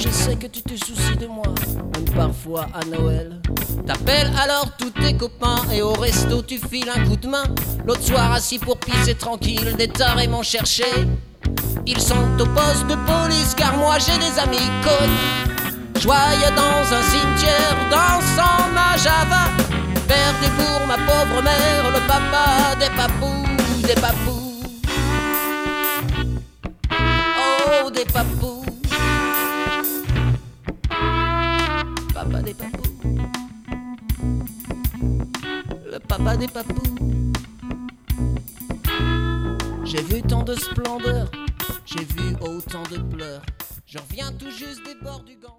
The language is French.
je sais que tu te soucies de moi, même parfois à Noël. T'appelles alors tous tes copains et au resto tu files un coup de main. L'autre soir assis pour pisser tranquille, des tarés m'ont cherché. Ils sont au poste de police car moi j'ai des amis connus. Joyeux dans un cimetière, dansant ma java. Des pour ma pauvre mère, le papa des papous, des papous. Oh, des papous. Papa des papous. Le papa des papous. J'ai vu tant de splendeur, j'ai vu autant de pleurs. Je reviens tout juste des bords du Gant.